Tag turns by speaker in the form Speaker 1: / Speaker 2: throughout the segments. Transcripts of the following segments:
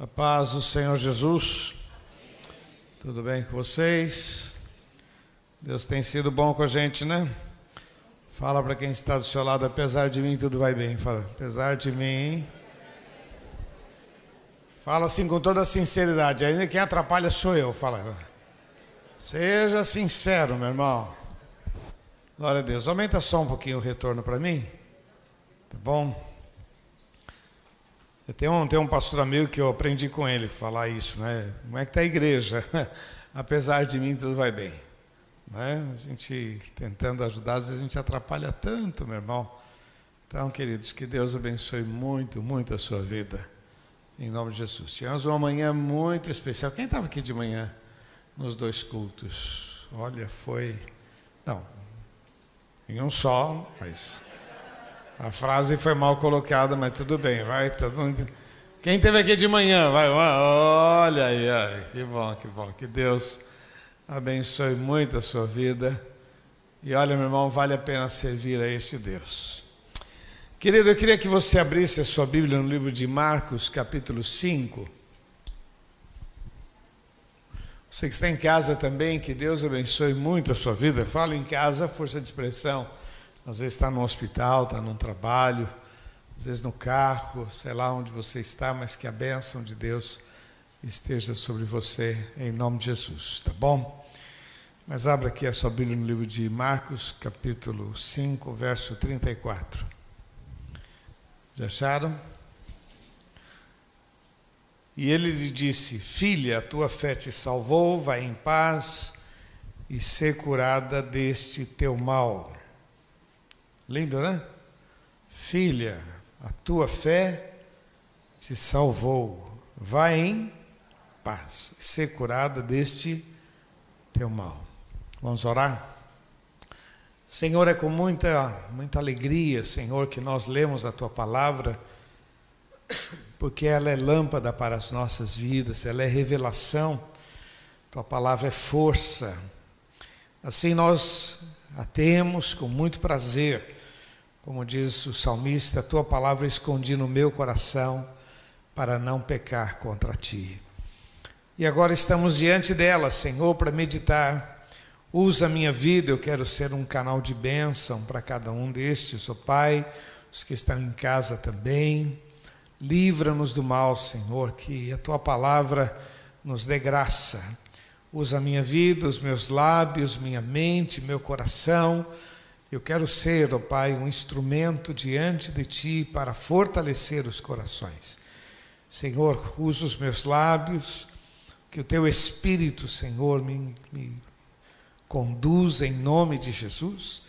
Speaker 1: A paz do Senhor Jesus. Tudo bem com vocês? Deus tem sido bom com a gente, né? Fala para quem está do seu lado, apesar de mim tudo vai bem. Fala, apesar de mim. Fala assim com toda sinceridade. Ainda quem atrapalha sou eu. Fala. Seja sincero, meu irmão. Glória a Deus. Aumenta só um pouquinho o retorno para mim. Tá bom? Tenho um, tenho um pastor amigo que eu aprendi com ele falar isso, né? Como é que está a igreja? Apesar de mim, tudo vai bem. Né? A gente tentando ajudar, às vezes a gente atrapalha tanto, meu irmão. Então, queridos, que Deus abençoe muito, muito a sua vida. Em nome de Jesus. Tivemos uma manhã muito especial. Quem estava aqui de manhã nos dois cultos? Olha, foi. Não, em um só, mas a frase foi mal colocada, mas tudo bem, vai. Todo mundo... Quem teve aqui de manhã, vai, olha aí, olha, que bom, que bom, que Deus abençoe muito a sua vida. E olha, meu irmão, vale a pena servir a este Deus. Querido, eu queria que você abrisse a sua Bíblia no livro de Marcos, capítulo 5. Você que está em casa também, que Deus abençoe muito a sua vida. Fala em casa, força de expressão. Às vezes está no hospital, está num trabalho, às vezes no carro, sei lá onde você está, mas que a bênção de Deus esteja sobre você, em nome de Jesus, tá bom? Mas abra aqui a sua Bíblia no livro de Marcos, capítulo 5, verso 34. Já acharam? E ele lhe disse: Filha, a tua fé te salvou, vai em paz e ser curada deste teu mal. Lindo, né? Filha, a tua fé te salvou. Vai em paz, ser curada deste teu mal. Vamos orar? Senhor, é com muita, muita alegria, Senhor, que nós lemos a tua palavra, porque ela é lâmpada para as nossas vidas, ela é revelação, tua palavra é força. Assim nós a temos com muito prazer como diz o salmista, tua palavra escondi no meu coração para não pecar contra ti. E agora estamos diante dela, Senhor, para meditar. Usa a minha vida, eu quero ser um canal de bênção para cada um destes, ó Pai, os que estão em casa também. Livra-nos do mal, Senhor, que a tua palavra nos dê graça. Usa a minha vida, os meus lábios, minha mente, meu coração eu quero ser, ó oh Pai, um instrumento diante de Ti para fortalecer os corações. Senhor, usa os meus lábios, que o Teu Espírito, Senhor, me, me conduza em nome de Jesus.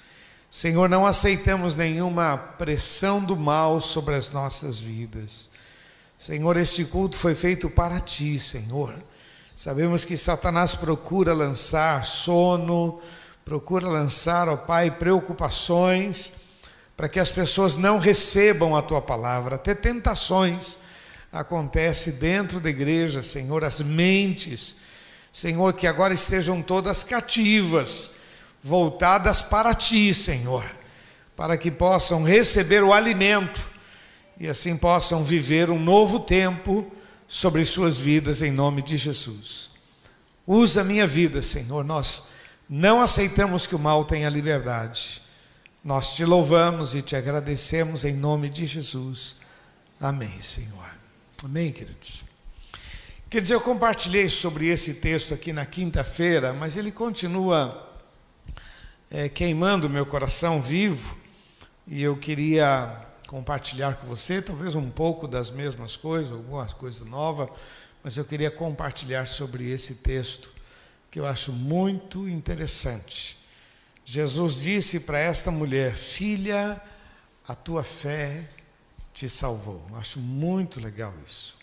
Speaker 1: Senhor, não aceitamos nenhuma pressão do mal sobre as nossas vidas. Senhor, este culto foi feito para Ti, Senhor. Sabemos que Satanás procura lançar sono, procura lançar, ó Pai, preocupações para que as pessoas não recebam a tua palavra. Até tentações acontece dentro da igreja, Senhor, as mentes, Senhor, que agora estejam todas cativas, voltadas para ti, Senhor, para que possam receber o alimento e assim possam viver um novo tempo sobre suas vidas em nome de Jesus. Usa a minha vida, Senhor, nós não aceitamos que o mal tenha liberdade. Nós te louvamos e te agradecemos em nome de Jesus. Amém, Senhor. Amém, queridos. Quer dizer, eu compartilhei sobre esse texto aqui na quinta-feira, mas ele continua é, queimando meu coração vivo e eu queria compartilhar com você, talvez um pouco das mesmas coisas, alguma coisa nova, mas eu queria compartilhar sobre esse texto que eu acho muito interessante. Jesus disse para esta mulher: Filha, a tua fé te salvou. Eu acho muito legal isso.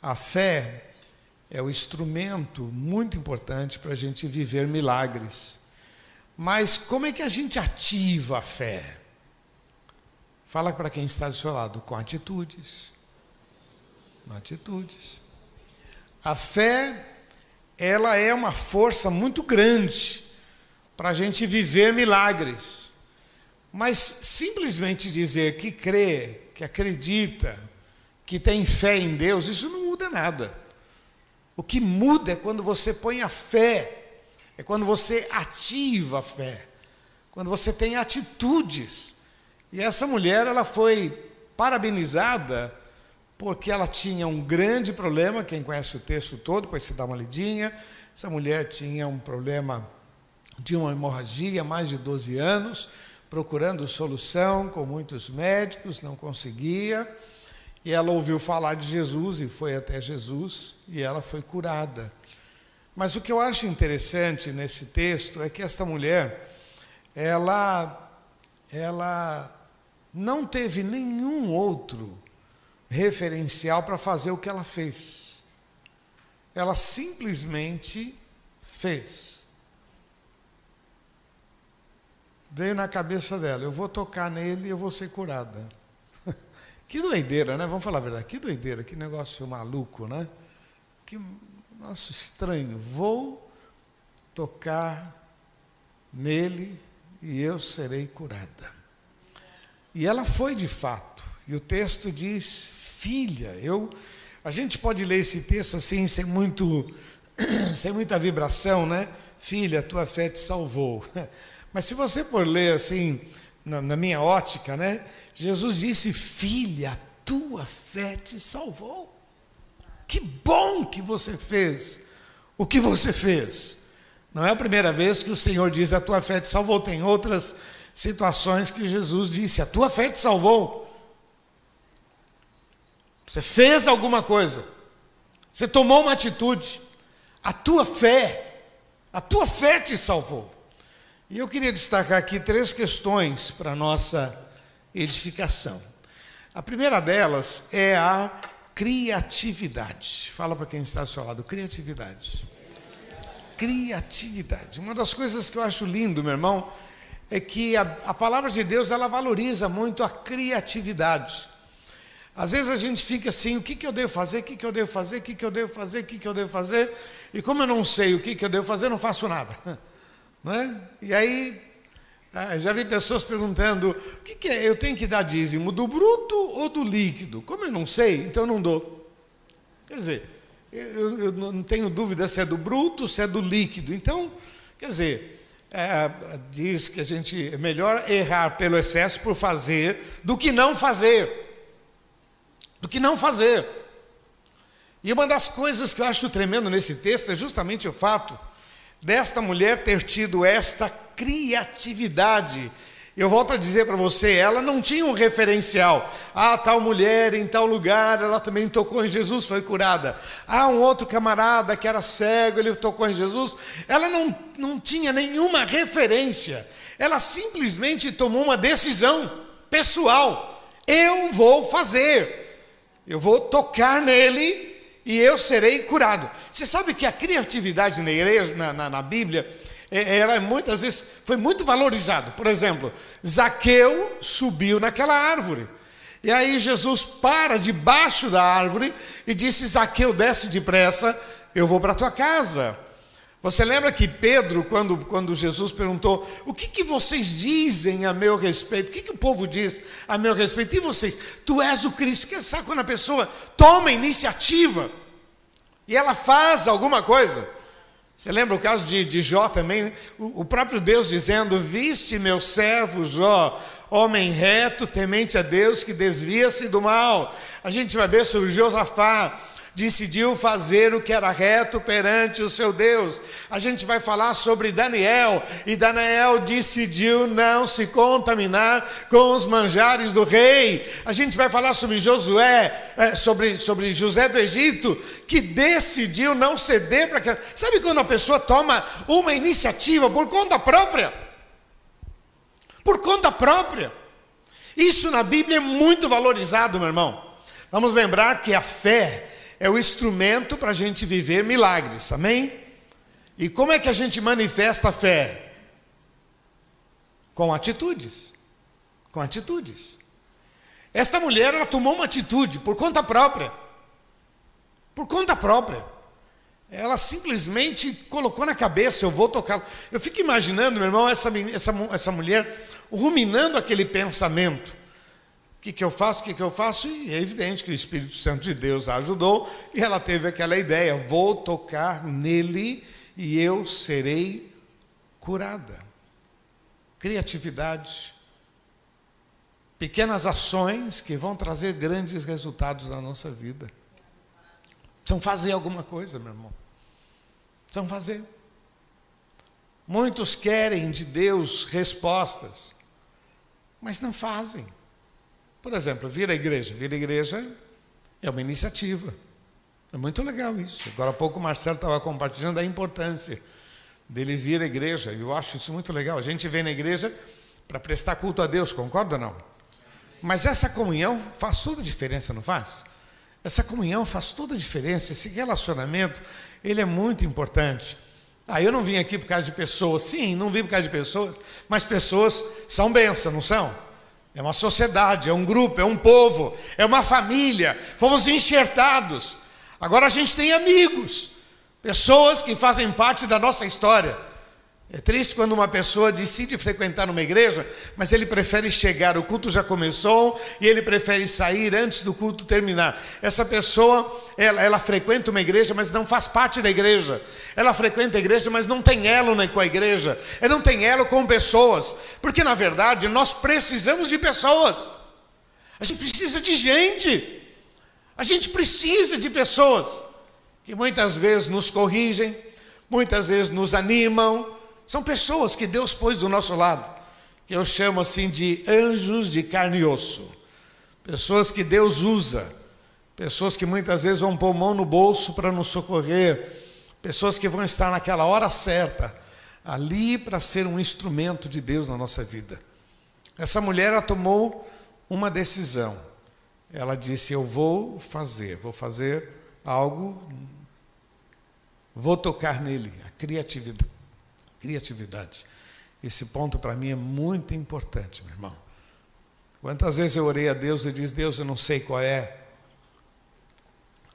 Speaker 1: A fé é o instrumento muito importante para a gente viver milagres. Mas como é que a gente ativa a fé? Fala para quem está do seu lado, com atitudes. Atitudes. A fé ela é uma força muito grande para a gente viver milagres. Mas simplesmente dizer que crê, que acredita, que tem fé em Deus, isso não muda nada. O que muda é quando você põe a fé, é quando você ativa a fé, quando você tem atitudes. E essa mulher, ela foi parabenizada porque ela tinha um grande problema, quem conhece o texto todo, depois se dá uma lidinha, essa mulher tinha um problema de uma hemorragia há mais de 12 anos, procurando solução com muitos médicos, não conseguia. E ela ouviu falar de Jesus e foi até Jesus e ela foi curada. Mas o que eu acho interessante nesse texto é que esta mulher, ela, ela não teve nenhum outro referencial para fazer o que ela fez. Ela simplesmente fez. Veio na cabeça dela: eu vou tocar nele e eu vou ser curada. que doideira, né? Vamos falar a verdade. Que doideira, que negócio maluco, né? Que nosso estranho. Vou tocar nele e eu serei curada. E ela foi de fato. E o texto diz: Filha, eu. A gente pode ler esse texto assim, sem, muito, sem muita vibração, né? Filha, tua fé te salvou. Mas se você for ler assim, na, na minha ótica, né? Jesus disse: Filha, tua fé te salvou. Que bom que você fez o que você fez. Não é a primeira vez que o Senhor diz: A tua fé te salvou. Tem outras situações que Jesus disse: A tua fé te salvou. Você fez alguma coisa. Você tomou uma atitude. A tua fé, a tua fé te salvou. E eu queria destacar aqui três questões para nossa edificação. A primeira delas é a criatividade. Fala para quem está ao seu lado, criatividade. Criatividade. Uma das coisas que eu acho lindo, meu irmão, é que a, a palavra de Deus ela valoriza muito a criatividade. Às vezes a gente fica assim, o que, que eu devo fazer, o que, que eu devo fazer, o que, que eu devo fazer, o que, que eu devo fazer, e como eu não sei o que, que eu devo fazer, não faço nada. Não é? E aí, ah, já vi pessoas perguntando, o que, que é? Eu tenho que dar dízimo do bruto ou do líquido? Como eu não sei, então eu não dou. Quer dizer, eu, eu não tenho dúvida se é do bruto, se é do líquido. Então, quer dizer, é, diz que a gente é melhor errar pelo excesso por fazer do que não fazer do que não fazer. E uma das coisas que eu acho tremendo nesse texto é justamente o fato desta mulher ter tido esta criatividade. Eu volto a dizer para você, ela não tinha um referencial. Ah, tal mulher em tal lugar, ela também tocou em Jesus, foi curada. Ah, um outro camarada que era cego, ele tocou em Jesus. Ela não, não tinha nenhuma referência. Ela simplesmente tomou uma decisão pessoal. Eu vou fazer. Eu vou tocar nele e eu serei curado. Você sabe que a criatividade na igreja, na, na, na Bíblia, é, ela é muitas vezes foi muito valorizado. Por exemplo, Zaqueu subiu naquela árvore. E aí Jesus para debaixo da árvore e disse: Zaqueu, desce depressa, eu vou para tua casa. Você lembra que Pedro, quando, quando Jesus perguntou: O que, que vocês dizem a meu respeito? O que, que o povo diz a meu respeito? E vocês? Tu és o Cristo. Que sabe quando a pessoa toma iniciativa e ela faz alguma coisa? Você lembra o caso de, de Jó também? Né? O, o próprio Deus dizendo: Viste meu servo Jó, homem reto, temente a Deus, que desvia-se do mal. A gente vai ver sobre Josafá decidiu fazer o que era reto perante o seu Deus. A gente vai falar sobre Daniel, e Daniel decidiu não se contaminar com os manjares do rei. A gente vai falar sobre Josué, é, sobre, sobre José do Egito, que decidiu não ceder para. Sabe quando a pessoa toma uma iniciativa por conta própria? Por conta própria. Isso na Bíblia é muito valorizado, meu irmão. Vamos lembrar que a fé é o instrumento para a gente viver milagres, amém? E como é que a gente manifesta a fé? Com atitudes. Com atitudes. Esta mulher, ela tomou uma atitude por conta própria. Por conta própria. Ela simplesmente colocou na cabeça, eu vou tocar. Eu fico imaginando, meu irmão, essa, essa, essa mulher ruminando aquele pensamento que, que eu faço? O que, que eu faço? E é evidente que o Espírito Santo de Deus a ajudou e ela teve aquela ideia: vou tocar nele e eu serei curada. Criatividade, pequenas ações que vão trazer grandes resultados na nossa vida. Precisam fazer alguma coisa, meu irmão. Precisam fazer. Muitos querem de Deus respostas, mas não fazem. Por exemplo, vir à igreja. Vir à igreja é uma iniciativa. É muito legal isso. Agora há pouco o Marcelo estava compartilhando a importância dele vir à igreja. Eu acho isso muito legal. A gente vem na igreja para prestar culto a Deus, concorda ou não? Mas essa comunhão faz toda a diferença, não faz? Essa comunhão faz toda a diferença. Esse relacionamento, ele é muito importante. Ah, eu não vim aqui por causa de pessoas. Sim, não vim por causa de pessoas, mas pessoas são bênçãos, não são? É uma sociedade, é um grupo, é um povo, é uma família. Fomos enxertados. Agora a gente tem amigos, pessoas que fazem parte da nossa história. É triste quando uma pessoa decide frequentar uma igreja, mas ele prefere chegar, o culto já começou e ele prefere sair antes do culto terminar. Essa pessoa, ela, ela frequenta uma igreja, mas não faz parte da igreja. Ela frequenta a igreja, mas não tem elo com a igreja. Ela não tem elo com pessoas, porque na verdade nós precisamos de pessoas. A gente precisa de gente. A gente precisa de pessoas que muitas vezes nos corrigem, muitas vezes nos animam são pessoas que Deus pôs do nosso lado, que eu chamo assim de anjos de carne e osso. Pessoas que Deus usa, pessoas que muitas vezes vão pôr mão no bolso para nos socorrer, pessoas que vão estar naquela hora certa, ali para ser um instrumento de Deus na nossa vida. Essa mulher ela tomou uma decisão. Ela disse: Eu vou fazer, vou fazer algo, vou tocar nele, a criatividade criatividade. Esse ponto para mim é muito importante, meu irmão. Quantas vezes eu orei a Deus e disse: Deus, eu não sei qual é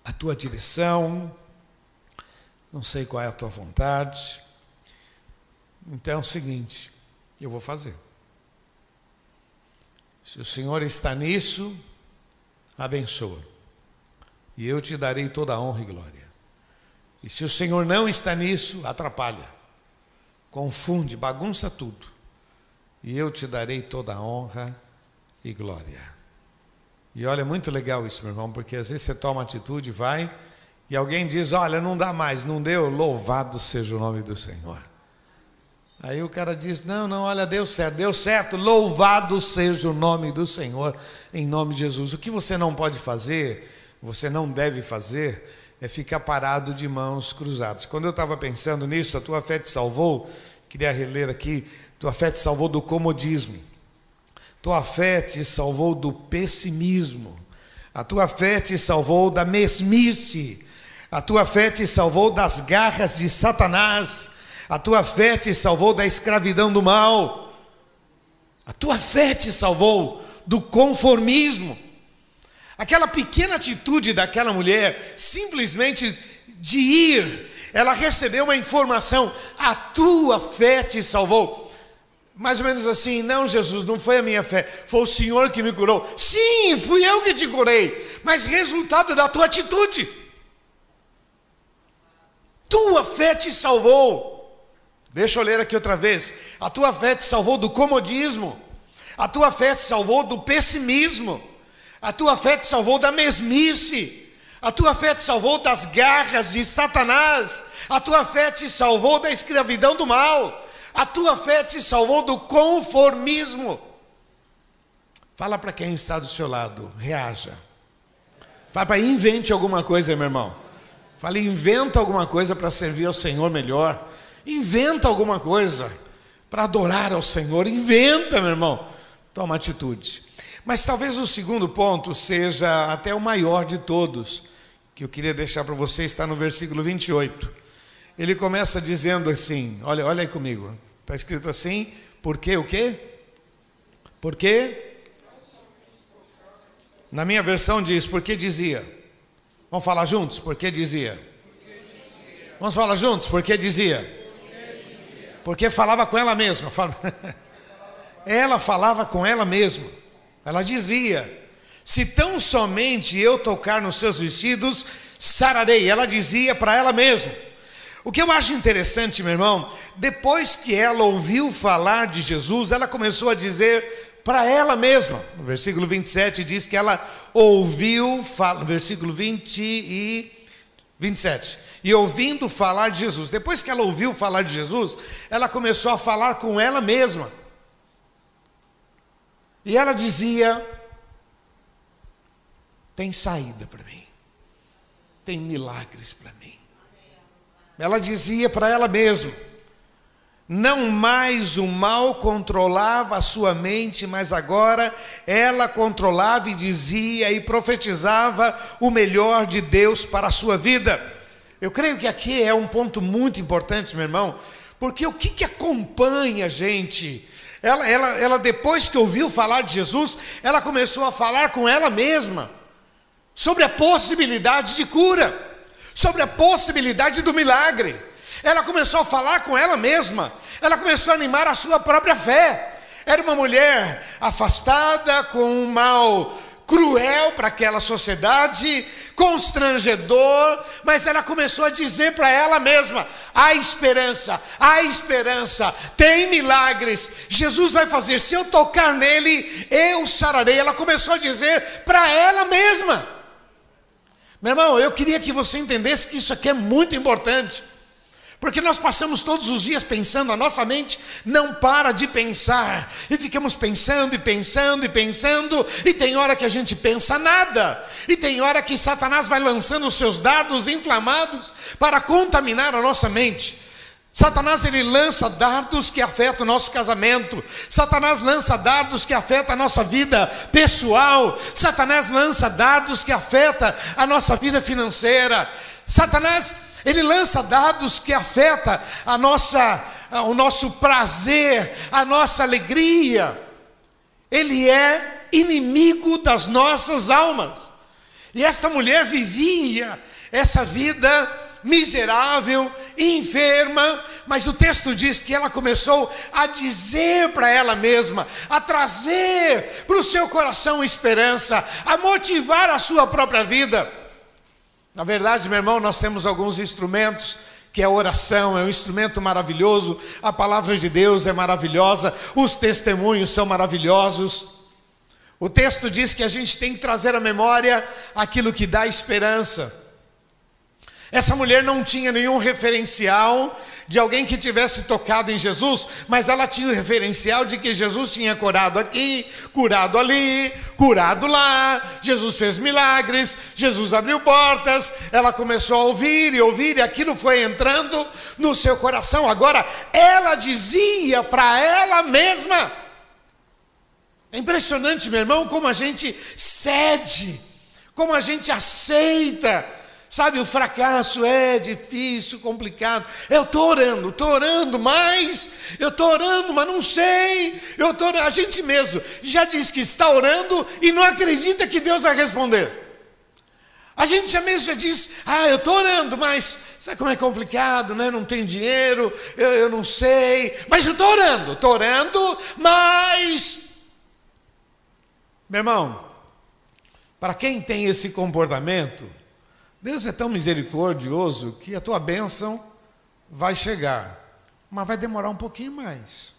Speaker 1: a tua direção, não sei qual é a tua vontade. Então é o seguinte: eu vou fazer. Se o Senhor está nisso, abençoa. E eu te darei toda a honra e glória. E se o Senhor não está nisso, atrapalha confunde, bagunça tudo. E eu te darei toda a honra e glória. E olha, é muito legal isso, meu irmão, porque às vezes você toma atitude, vai, e alguém diz: Olha, não dá mais, não deu, louvado seja o nome do Senhor. Aí o cara diz: Não, não, olha, deu certo, deu certo, louvado seja o nome do Senhor, em nome de Jesus. O que você não pode fazer, você não deve fazer, é ficar parado de mãos cruzadas. Quando eu estava pensando nisso, a tua fé te salvou, queria reler aqui, tua fé te salvou do comodismo, tua fé te salvou do pessimismo, a tua fé te salvou da mesmice, a tua fé te salvou das garras de Satanás, a tua fé te salvou da escravidão do mal, a tua fé te salvou do conformismo. Aquela pequena atitude daquela mulher, simplesmente de ir, ela recebeu uma informação: a tua fé te salvou. Mais ou menos assim, não, Jesus, não foi a minha fé, foi o Senhor que me curou. Sim, fui eu que te curei, mas resultado da tua atitude. Tua fé te salvou. Deixa eu ler aqui outra vez. A tua fé te salvou do comodismo. A tua fé te salvou do pessimismo. A tua fé te salvou da mesmice. A tua fé te salvou das garras de Satanás. A tua fé te salvou da escravidão do mal. A tua fé te salvou do conformismo. Fala para quem está do seu lado, reaja. Fala para invente alguma coisa, meu irmão. Fala, inventa alguma coisa para servir ao Senhor melhor. Inventa alguma coisa para adorar ao Senhor. Inventa, meu irmão. Toma atitude. Mas talvez o segundo ponto seja até o maior de todos, que eu queria deixar para você, está no versículo 28. Ele começa dizendo assim: olha, olha aí comigo, está escrito assim, porque o quê? Porque? Na minha versão diz, porque dizia. Vamos falar juntos? Porque dizia. Vamos falar juntos? Porque dizia. Porque falava com ela mesma. Ela falava com ela mesma. Ela dizia: Se tão somente eu tocar nos seus vestidos, sararei. Ela dizia para ela mesma. O que eu acho interessante, meu irmão, depois que ela ouviu falar de Jesus, ela começou a dizer para ela mesma. No versículo 27 diz que ela ouviu, no versículo 20 e 27. E ouvindo falar de Jesus. Depois que ela ouviu falar de Jesus, ela começou a falar com ela mesma. E ela dizia: tem saída para mim, tem milagres para mim. Ela dizia para ela mesma: não mais o mal controlava a sua mente, mas agora ela controlava e dizia e profetizava o melhor de Deus para a sua vida. Eu creio que aqui é um ponto muito importante, meu irmão, porque o que, que acompanha a gente? Ela, ela, ela, depois que ouviu falar de Jesus, ela começou a falar com ela mesma sobre a possibilidade de cura sobre a possibilidade do milagre. Ela começou a falar com ela mesma, ela começou a animar a sua própria fé. Era uma mulher afastada, com um mal cruel para aquela sociedade, constrangedor, mas ela começou a dizer para ela mesma: há esperança, há esperança, tem milagres, Jesus vai fazer, se eu tocar nele, eu sararei. Ela começou a dizer para ela mesma. Meu irmão, eu queria que você entendesse que isso aqui é muito importante. Porque nós passamos todos os dias pensando, a nossa mente não para de pensar, e ficamos pensando e pensando e pensando, e tem hora que a gente pensa nada, e tem hora que Satanás vai lançando os seus dados inflamados para contaminar a nossa mente. Satanás ele lança dardos que afetam o nosso casamento. Satanás lança dardos que afetam a nossa vida pessoal. Satanás lança dardos que afetam a nossa vida financeira. Satanás ele lança dados que afetam a nossa o nosso prazer, a nossa alegria. Ele é inimigo das nossas almas. E esta mulher vivia essa vida miserável, enferma, mas o texto diz que ela começou a dizer para ela mesma, a trazer para o seu coração esperança, a motivar a sua própria vida. Na verdade, meu irmão, nós temos alguns instrumentos que é a oração, é um instrumento maravilhoso, a palavra de Deus é maravilhosa, os testemunhos são maravilhosos. O texto diz que a gente tem que trazer à memória aquilo que dá esperança. Essa mulher não tinha nenhum referencial de alguém que tivesse tocado em Jesus, mas ela tinha o referencial de que Jesus tinha curado aqui, curado ali, curado lá, Jesus fez milagres, Jesus abriu portas, ela começou a ouvir e ouvir, e aquilo foi entrando no seu coração. Agora, ela dizia para ela mesma. É impressionante, meu irmão, como a gente cede, como a gente aceita Sabe, o fracasso é difícil, complicado. Eu estou orando, estou orando, mas eu estou orando, mas não sei. Eu tô, a gente mesmo já diz que está orando e não acredita que Deus vai responder. A gente já mesmo já diz, ah, eu estou orando, mas sabe como é complicado, né? Não tem dinheiro, eu, eu não sei, mas eu estou orando, estou orando, mas. Meu irmão, para quem tem esse comportamento, Deus é tão misericordioso que a tua bênção vai chegar, mas vai demorar um pouquinho mais.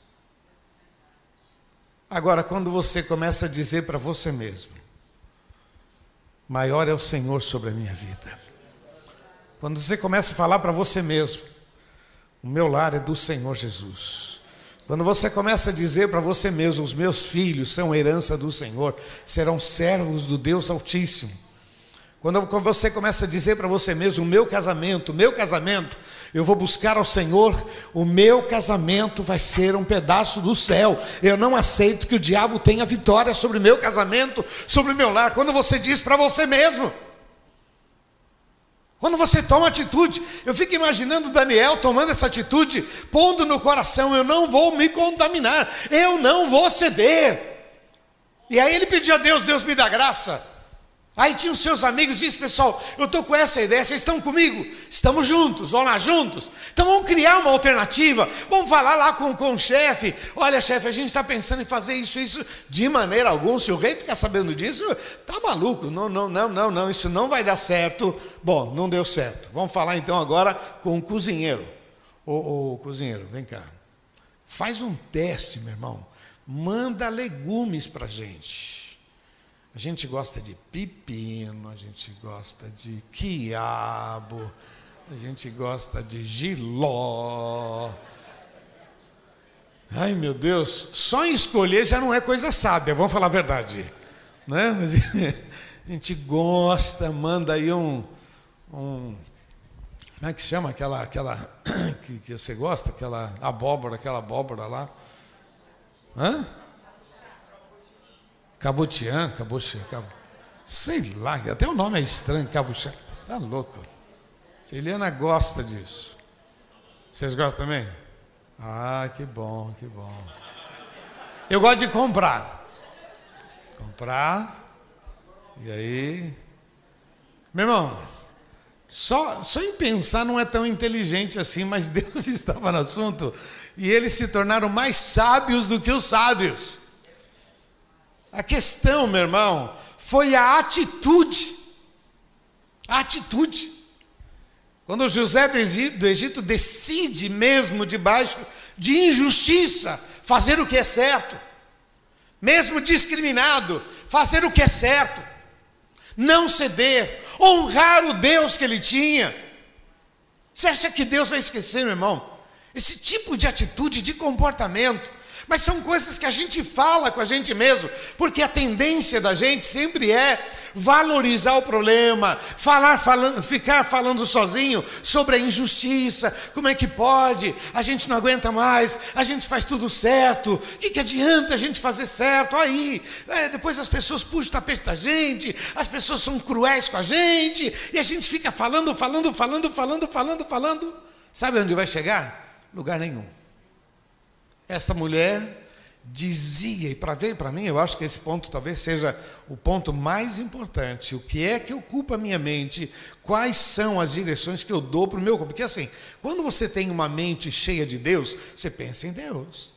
Speaker 1: Agora, quando você começa a dizer para você mesmo, maior é o Senhor sobre a minha vida. Quando você começa a falar para você mesmo, o meu lar é do Senhor Jesus. Quando você começa a dizer para você mesmo, os meus filhos são herança do Senhor, serão servos do Deus Altíssimo. Quando você começa a dizer para você mesmo, o meu casamento, o meu casamento, eu vou buscar ao Senhor, o meu casamento vai ser um pedaço do céu. Eu não aceito que o diabo tenha vitória sobre o meu casamento, sobre o meu lar. Quando você diz para você mesmo, quando você toma atitude, eu fico imaginando Daniel tomando essa atitude, pondo no coração: eu não vou me contaminar, eu não vou ceder. E aí ele pediu a Deus: Deus me dá graça. Aí tinha os seus amigos disse, pessoal, eu estou com essa ideia, vocês estão comigo? Estamos juntos, vamos lá juntos. Então vamos criar uma alternativa, vamos falar lá com, com o chefe. Olha, chefe, a gente está pensando em fazer isso, isso. De maneira alguma, se o rei ficar sabendo disso, tá maluco. Não, não, não, não, não, isso não vai dar certo. Bom, não deu certo. Vamos falar então agora com o cozinheiro. Ô, ô cozinheiro, vem cá. Faz um teste, meu irmão. Manda legumes para gente. A gente gosta de pepino, a gente gosta de quiabo, a gente gosta de giló. Ai meu Deus, só em escolher já não é coisa sábia, vamos falar a verdade. Né? Mas, a gente gosta, manda aí um, um. Como é que chama aquela, aquela que, que você gosta? Aquela abóbora, aquela abóbora lá. Hã? Cabutian, Cabutian, Cab... sei lá, até o nome é estranho, Cabutian. Tá louco. A Eliana gosta disso. Vocês gostam também? Ah, que bom, que bom. Eu gosto de comprar. Comprar. E aí. Meu irmão, só, só em pensar não é tão inteligente assim, mas Deus estava no assunto e eles se tornaram mais sábios do que os sábios. A questão, meu irmão, foi a atitude. A atitude. Quando José do Egito, decide mesmo debaixo de injustiça fazer o que é certo, mesmo discriminado, fazer o que é certo, não ceder, honrar o Deus que ele tinha. Você acha que Deus vai esquecer, meu irmão? Esse tipo de atitude, de comportamento, mas são coisas que a gente fala com a gente mesmo, porque a tendência da gente sempre é valorizar o problema, falar, falando, ficar falando sozinho sobre a injustiça, como é que pode, a gente não aguenta mais, a gente faz tudo certo, o que, que adianta a gente fazer certo? Aí, é, depois as pessoas puxam o tapete da gente, as pessoas são cruéis com a gente, e a gente fica falando, falando, falando, falando, falando, falando. Sabe onde vai chegar? Lugar nenhum. Esta mulher dizia, e para ver para mim, eu acho que esse ponto talvez seja o ponto mais importante. O que é que ocupa a minha mente? Quais são as direções que eu dou para o meu corpo? Porque assim, quando você tem uma mente cheia de Deus, você pensa em Deus.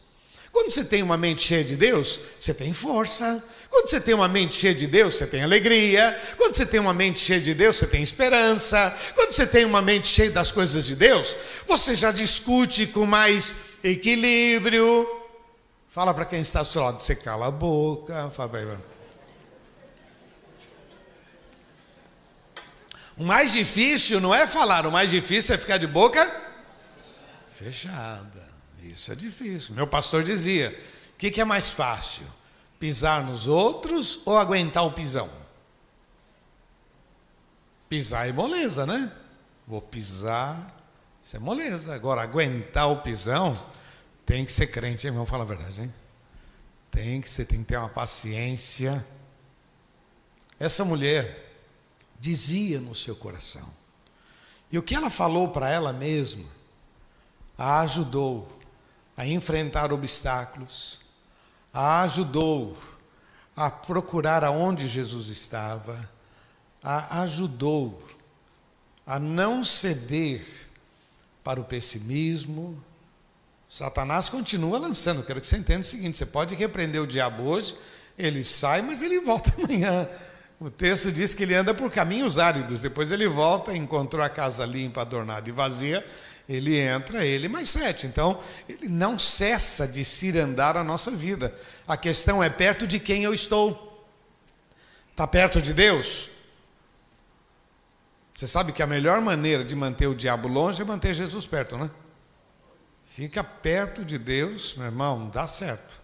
Speaker 1: Quando você tem uma mente cheia de Deus, você tem força. Quando você tem uma mente cheia de Deus, você tem alegria. Quando você tem uma mente cheia de Deus, você tem esperança. Quando você tem uma mente cheia das coisas de Deus, você já discute com mais equilíbrio. Fala para quem está ao seu lado, você cala a boca. Fala O mais difícil não é falar, o mais difícil é ficar de boca fechada. Isso é difícil. Meu pastor dizia: o que, que é mais fácil? Pisar nos outros ou aguentar o pisão? Pisar é moleza, né? Vou pisar isso é moleza. Agora, aguentar o pisão, tem que ser crente, irmão? Fala a verdade, hein? Tem que ser, tem que ter uma paciência. Essa mulher dizia no seu coração. E o que ela falou para ela mesma a ajudou a enfrentar obstáculos, a ajudou a procurar aonde Jesus estava, a ajudou a não ceder para o pessimismo. Satanás continua lançando. Quero que você entenda o seguinte: você pode repreender o diabo hoje, ele sai, mas ele volta amanhã. O texto diz que ele anda por caminhos áridos, depois ele volta, encontrou a casa limpa, adornada e vazia, ele entra, ele mais sete. Então, ele não cessa de cirandar a nossa vida. A questão é perto de quem eu estou. Está perto de Deus? Você sabe que a melhor maneira de manter o diabo longe é manter Jesus perto, né? Fica perto de Deus, meu irmão, dá certo.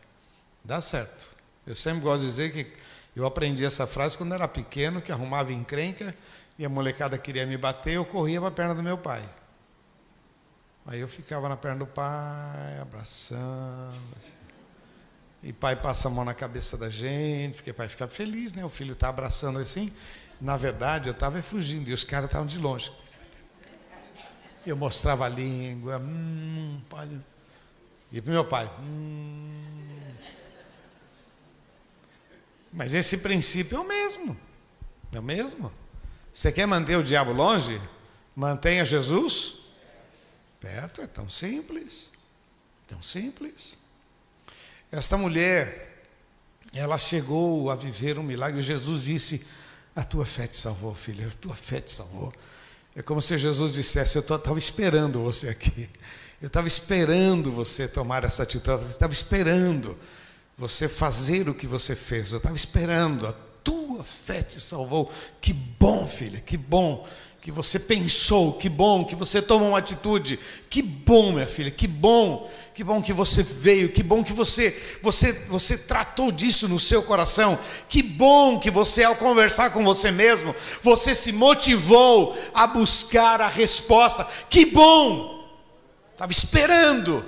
Speaker 1: Dá certo. Eu sempre gosto de dizer que eu aprendi essa frase quando era pequeno, que arrumava encrenca e a molecada queria me bater, eu corria para a perna do meu pai. Aí eu ficava na perna do pai, abraçando. Assim. E pai passa a mão na cabeça da gente, porque pai fica feliz, né? O filho está abraçando assim. Na verdade, eu estava fugindo e os caras estavam de longe. Eu mostrava a língua, hum, pai. E para meu pai, hum. Mas esse princípio é o mesmo. É mesmo? Você quer manter o diabo longe? Mantenha Jesus perto. É tão simples. Tão simples. Esta mulher, ela chegou a viver um milagre. Jesus disse: A tua fé te salvou, filha, a tua fé te salvou. É como se Jesus dissesse: Eu estava esperando você aqui. Eu estava esperando você tomar essa atitude. Eu estava esperando você fazer o que você fez. Eu estava esperando. A tua fé te salvou. Que bom, filha, que bom que você pensou, que bom que você tomou uma atitude, que bom, minha filha, que bom, que bom que você veio, que bom que você você você tratou disso no seu coração, que bom que você ao conversar com você mesmo, você se motivou a buscar a resposta. Que bom! Estava esperando.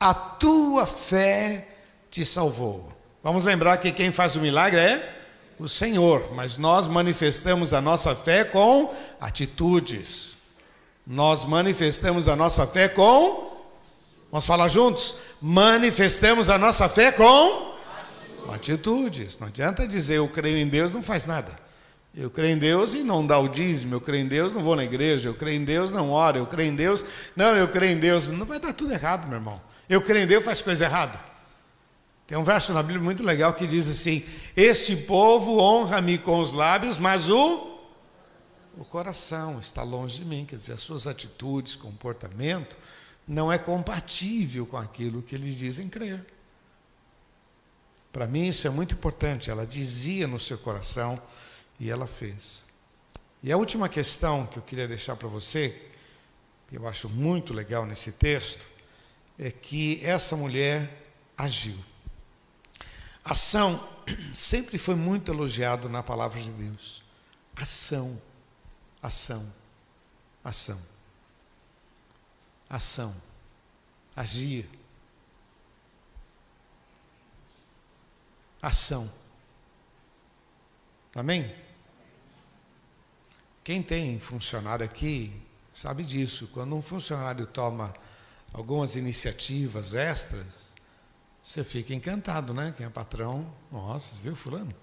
Speaker 1: A tua fé te salvou. Vamos lembrar que quem faz o milagre é o Senhor, mas nós manifestamos a nossa fé com atitudes. Nós manifestamos a nossa fé com. Vamos falar juntos? Manifestamos a nossa fé com atitudes. atitudes. Não adianta dizer eu creio em Deus, não faz nada. Eu creio em Deus e não dá o dízimo, eu creio em Deus, não vou na igreja, eu creio em Deus, não oro, eu creio em Deus, não, eu creio em Deus, não vai dar tudo errado, meu irmão. Eu creio em Deus, faz coisa errada. Tem um verso na Bíblia muito legal que diz assim: Este povo honra-me com os lábios, mas o, o coração está longe de mim. Quer dizer, as suas atitudes, comportamento, não é compatível com aquilo que eles dizem crer. Para mim, isso é muito importante. Ela dizia no seu coração e ela fez. E a última questão que eu queria deixar para você, que eu acho muito legal nesse texto, é que essa mulher agiu. Ação sempre foi muito elogiado na palavra de Deus. Ação, ação, ação. Ação. Agir. Ação. Amém? Quem tem funcionário aqui sabe disso. Quando um funcionário toma algumas iniciativas extras, você fica encantado, né? Quem é patrão, nossa, viu fulano?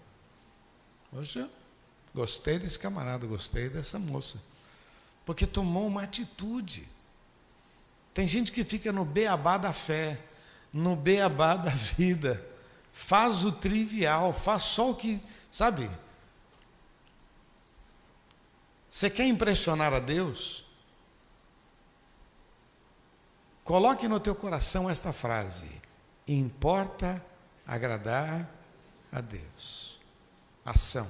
Speaker 1: Poxa, gostei desse camarada, gostei dessa moça. Porque tomou uma atitude. Tem gente que fica no beabá da fé, no beabá da vida. Faz o trivial, faz só o que, sabe? Você quer impressionar a Deus? Coloque no teu coração esta frase: importa agradar a Deus. Ação.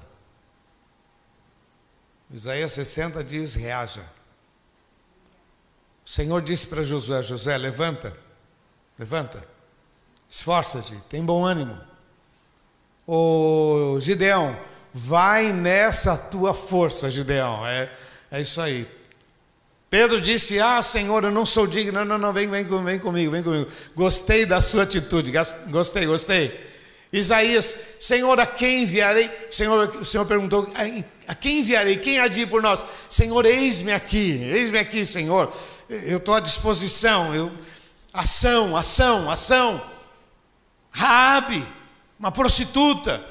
Speaker 1: Isaías 60 diz: reaja. O Senhor disse para Josué: Josué, levanta, levanta, esforça-te, tem bom ânimo. O Gideão, vai nessa tua força, Gideão. É, é isso aí. Pedro disse: Ah, Senhor, eu não sou digno. Não, não, não, vem, vem, vem comigo, vem comigo. Gostei da sua atitude, gostei, gostei. Isaías, Senhor, a quem enviarei? Senhor, o Senhor perguntou: A quem enviarei? Quem há de ir por nós? Senhor, eis-me aqui, eis-me aqui, Senhor. Eu estou à disposição. Eu... Ação, ação, ação. Raabe, uma prostituta,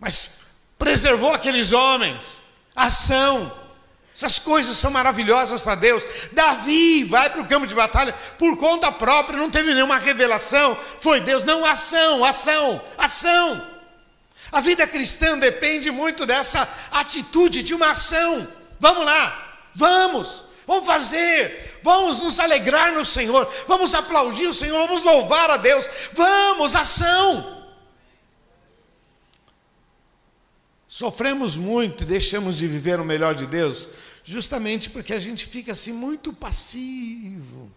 Speaker 1: mas preservou aqueles homens. Ação. Essas coisas são maravilhosas para Deus. Davi vai para o campo de batalha por conta própria, não teve nenhuma revelação. Foi Deus, não ação, ação, ação. A vida cristã depende muito dessa atitude de uma ação. Vamos lá, vamos, vamos fazer, vamos nos alegrar no Senhor, vamos aplaudir o Senhor, vamos louvar a Deus. Vamos, ação. Sofremos muito e deixamos de viver o melhor de Deus justamente porque a gente fica assim muito passivo,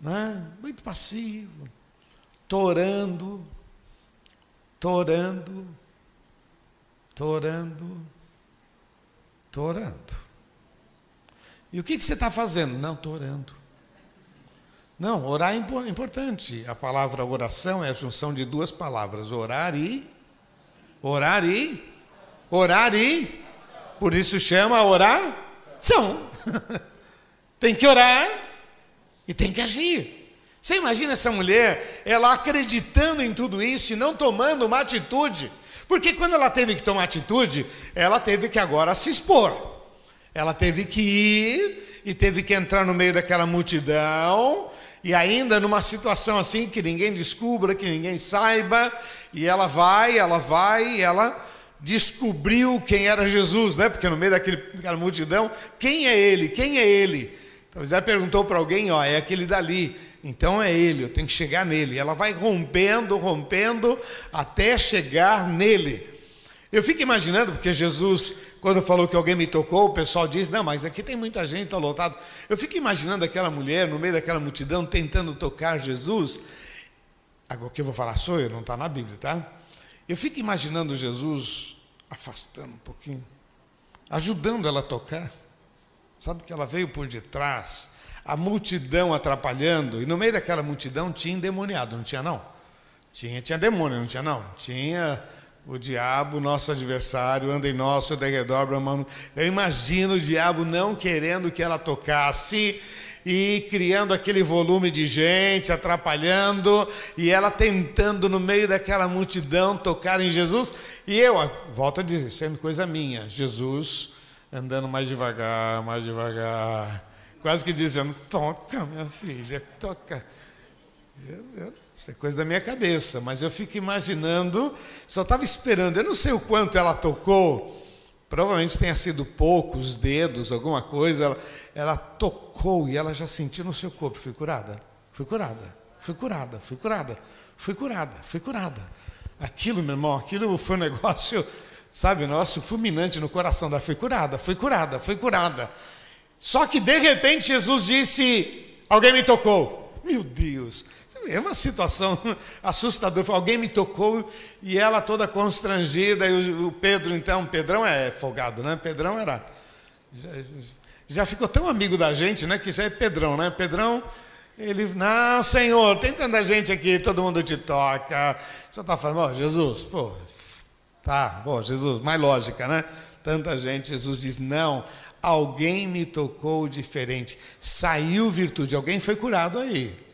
Speaker 1: né? muito passivo, torando, torando, torando, torando. E o que, que você está fazendo? Não, estou orando. Não, orar é importante. A palavra oração é a junção de duas palavras: orar e. Orar e. Orar e. Por isso chama orar são. tem que orar e tem que agir. Você imagina essa mulher, ela acreditando em tudo isso e não tomando uma atitude, Porque quando ela teve que tomar atitude, ela teve que agora se expor. Ela teve que ir e teve que entrar no meio daquela multidão, e ainda numa situação assim que ninguém descubra, que ninguém saiba, e ela vai, ela vai, ela descobriu quem era Jesus, né? Porque no meio daquele, daquela multidão, quem é ele? Quem é ele? Então José perguntou para alguém, ó, é aquele dali. Então é ele, eu tenho que chegar nele. Ela vai rompendo, rompendo, até chegar nele. Eu fico imaginando, porque Jesus, quando falou que alguém me tocou, o pessoal diz: Não, mas aqui tem muita gente, está lotado. Eu fico imaginando aquela mulher no meio daquela multidão tentando tocar Jesus. Agora o que eu vou falar sou eu, não está na Bíblia, tá? Eu fico imaginando Jesus afastando um pouquinho, ajudando ela a tocar. Sabe que ela veio por detrás, a multidão atrapalhando, e no meio daquela multidão tinha endemoniado, não tinha não? Tinha, tinha demônio, não tinha não? Tinha o diabo, nosso adversário, anda em nosso derredor, bramando. Eu imagino o diabo não querendo que ela tocasse, e criando aquele volume de gente, atrapalhando, e ela tentando no meio daquela multidão tocar em Jesus, e eu, volto a dizer, isso é coisa minha, Jesus andando mais devagar, mais devagar, quase que dizendo: toca, minha filha, toca. Eu, eu, isso é coisa da minha cabeça, mas eu fico imaginando, só estava esperando, eu não sei o quanto ela tocou, Provavelmente tenha sido poucos dedos, alguma coisa. Ela, ela tocou e ela já sentiu no seu corpo. Fui curada, fui curada, fui curada, fui curada, fui curada, fui curada. Aquilo, meu irmão, aquilo foi um negócio, sabe, nosso fulminante no coração da fui curada, fui curada, fui curada. Só que de repente Jesus disse: Alguém me tocou. Meu Deus, é uma situação assustadora. Alguém me tocou e ela toda constrangida. E o Pedro, então, Pedrão é folgado, né? Pedrão era. Já, já ficou tão amigo da gente, né? Que já é Pedrão, né? Pedrão, ele. Não, Senhor, tem tanta gente aqui, todo mundo te toca. Você está falando, ó, oh, Jesus, pô, tá, pô, Jesus, mais lógica, né? Tanta gente, Jesus diz: não, alguém me tocou diferente. Saiu virtude, alguém foi curado aí.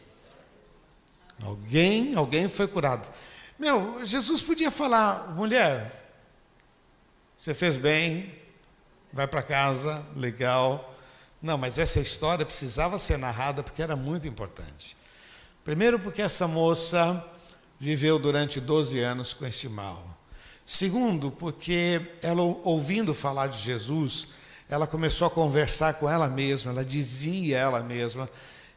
Speaker 1: Alguém, alguém foi curado. Meu, Jesus podia falar, mulher, você fez bem, vai para casa, legal. Não, mas essa história precisava ser narrada porque era muito importante. Primeiro, porque essa moça viveu durante 12 anos com esse mal. Segundo, porque ela, ouvindo falar de Jesus, ela começou a conversar com ela mesma, ela dizia a ela mesma: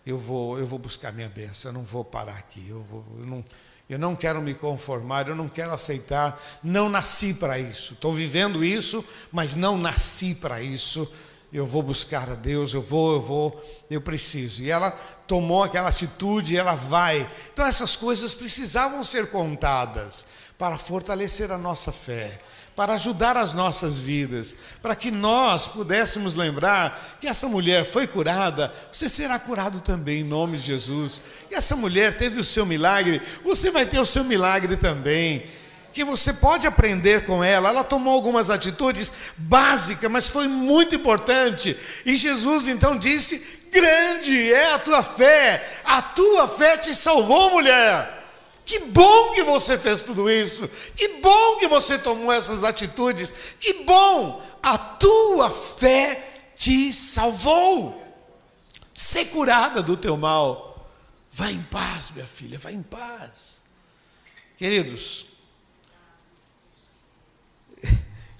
Speaker 1: eu vou, eu vou buscar minha bênção, eu não vou parar aqui, eu, vou, eu, não, eu não quero me conformar, eu não quero aceitar, não nasci para isso, estou vivendo isso, mas não nasci para isso, eu vou buscar a Deus, eu vou, eu vou, eu preciso. E ela tomou aquela atitude, ela vai. Então essas coisas precisavam ser contadas para fortalecer a nossa fé para ajudar as nossas vidas, para que nós pudéssemos lembrar que essa mulher foi curada, você será curado também em nome de Jesus. E essa mulher teve o seu milagre, você vai ter o seu milagre também. Que você pode aprender com ela. Ela tomou algumas atitudes básicas, mas foi muito importante. E Jesus então disse: Grande é a tua fé, a tua fé te salvou, mulher. Que bom que você fez tudo isso. Que bom que você tomou essas atitudes. Que bom! A tua fé te salvou. Ser curada do teu mal. Vá em paz, minha filha, vá em paz. Queridos,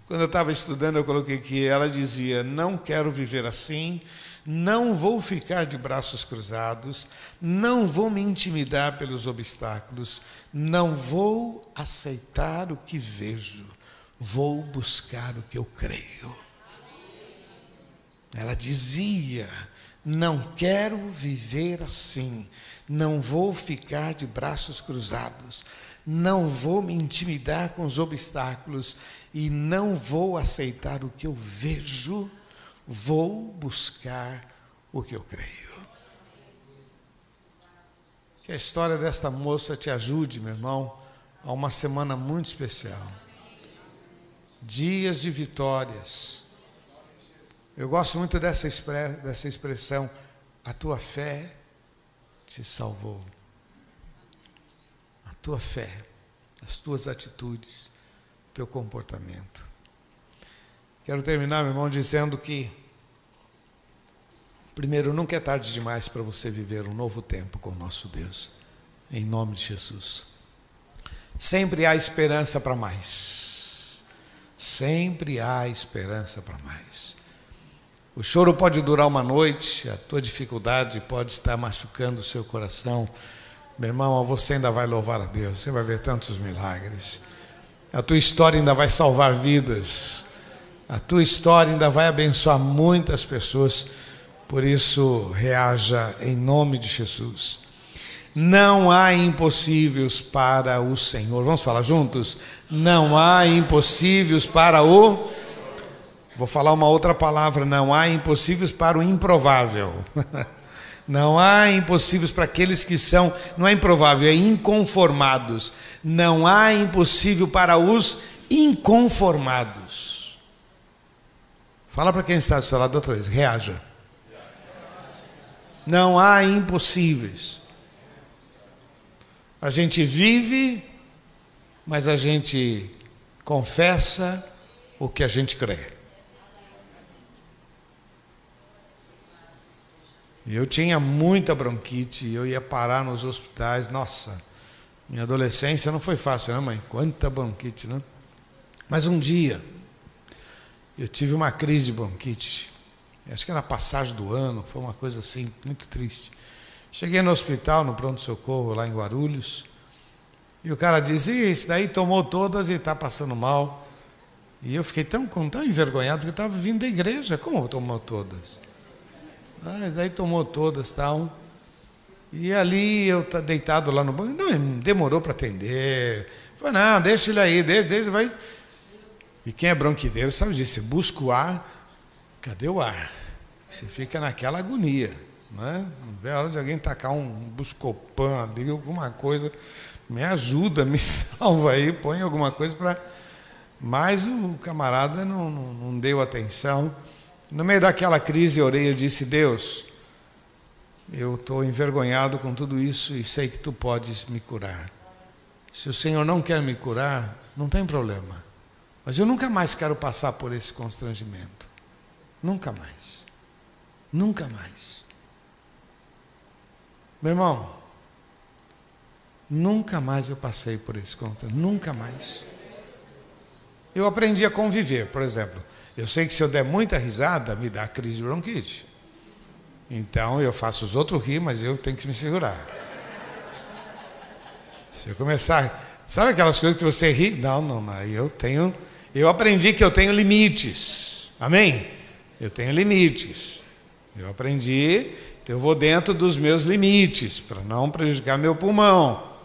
Speaker 1: quando eu estava estudando, eu coloquei que ela dizia: Não quero viver assim, não vou ficar de braços cruzados, não vou me intimidar pelos obstáculos, não vou aceitar o que vejo, vou buscar o que eu creio. Ela dizia: Não quero viver assim, não vou ficar de braços cruzados, não vou me intimidar com os obstáculos e não vou aceitar o que eu vejo vou buscar o que eu creio. Que a história desta moça te ajude, meu irmão, a uma semana muito especial. Dias de vitórias. Eu gosto muito dessa, dessa expressão, a tua fé te salvou. A tua fé, as tuas atitudes teu comportamento. Quero terminar, meu irmão, dizendo que, primeiro, nunca é tarde demais para você viver um novo tempo com o nosso Deus, em nome de Jesus. Sempre há esperança para mais. Sempre há esperança para mais. O choro pode durar uma noite, a tua dificuldade pode estar machucando o seu coração. Meu irmão, você ainda vai louvar a Deus, você vai ver tantos milagres. A tua história ainda vai salvar vidas. A tua história ainda vai abençoar muitas pessoas. Por isso, reaja em nome de Jesus. Não há impossíveis para o Senhor. Vamos falar juntos? Não há impossíveis para o. Vou falar uma outra palavra. Não há impossíveis para o improvável. Não há impossíveis para aqueles que são. Não é improvável, é inconformados. Não há impossível para os inconformados. Fala para quem está do seu lado outra vez. Reaja. Não há impossíveis. A gente vive, mas a gente confessa o que a gente crê. Eu tinha muita bronquite, eu ia parar nos hospitais. Nossa, minha adolescência não foi fácil, né, mãe? Quanta bronquite, né? Mas um dia, eu tive uma crise de bronquite. Acho que era passagem do ano, foi uma coisa assim, muito triste. Cheguei no hospital, no pronto-socorro, lá em Guarulhos, e o cara disse: Isso daí tomou todas e está passando mal. E eu fiquei tão, tão envergonhado porque estava vindo da igreja. Como tomou todas? Ah, isso daí tomou todas tal. E ali eu tá deitado lá no banco, não, demorou para atender. Falei, não, deixa ele aí, deixa, deixa, vai. E quem é bronquideiro sabe disso, você busca o ar, cadê o ar? Você fica naquela agonia. Né? Não vê a hora de alguém tacar um buscopan ali, alguma coisa, me ajuda, me salva aí, põe alguma coisa para. Mas o camarada não, não, não, deu atenção. No meio daquela crise, orei e disse: Deus, eu estou envergonhado com tudo isso e sei que tu podes me curar. Se o Senhor não quer me curar, não tem problema. Mas eu nunca mais quero passar por esse constrangimento. Nunca mais. Nunca mais. Meu irmão, nunca mais eu passei por esse contra, nunca mais. Eu aprendi a conviver, por exemplo. Eu sei que se eu der muita risada, me dá crise de bronquite. Então eu faço os outros rir, mas eu tenho que me segurar. Se eu começar, sabe aquelas coisas que você ri? Não, não, não. Eu tenho, eu aprendi que eu tenho limites. Amém? Eu tenho limites. Eu aprendi eu vou dentro dos meus limites, para não prejudicar meu pulmão.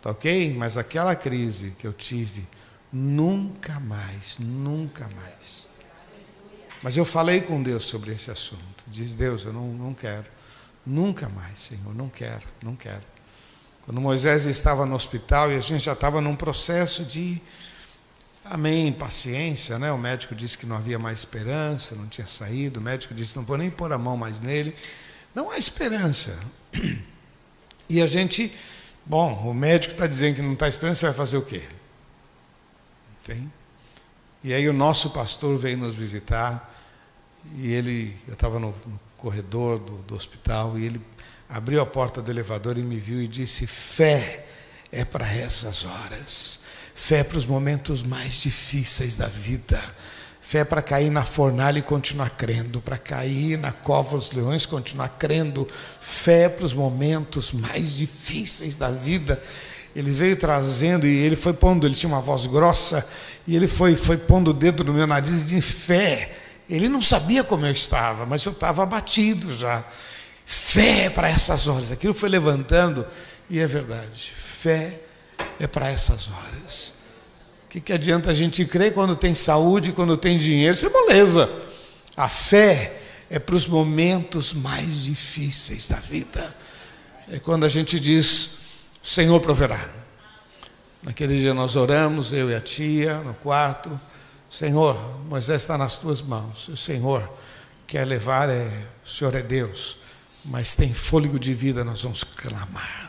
Speaker 1: Tá ok? Mas aquela crise que eu tive, nunca mais, nunca mais. Mas eu falei com Deus sobre esse assunto. Diz Deus, eu não, não quero. Nunca mais, Senhor, não quero, não quero. Quando Moisés estava no hospital e a gente já estava num processo de, amém, paciência, né? O médico disse que não havia mais esperança, não tinha saído. O médico disse, não vou nem pôr a mão mais nele. Não há esperança. E a gente, bom, o médico está dizendo que não está esperando, você vai fazer o quê? Tem? E aí o nosso pastor veio nos visitar e ele, eu estava no, no, corredor do, do hospital e ele abriu a porta do elevador e me viu e disse: fé é para essas horas, fé para os momentos mais difíceis da vida. Fé para cair na fornalha e continuar crendo, para cair na cova dos leões e continuar crendo. Fé para os momentos mais difíceis da vida. Ele veio trazendo e ele foi pondo, ele tinha uma voz grossa, e ele foi, foi pondo o dedo no meu nariz de fé. Ele não sabia como eu estava, mas eu estava abatido já. Fé para essas horas. Aquilo foi levantando, e é verdade. Fé é para essas horas que, que adianta a gente crer quando tem saúde, quando tem dinheiro? Isso é moleza. A fé é para os momentos mais difíceis da vida. É quando a gente diz: o Senhor proverá. Naquele dia nós oramos, eu e a tia, no quarto. Senhor, Moisés está nas tuas mãos. O Senhor quer levar, é, o Senhor é Deus, mas tem fôlego de vida, nós vamos clamar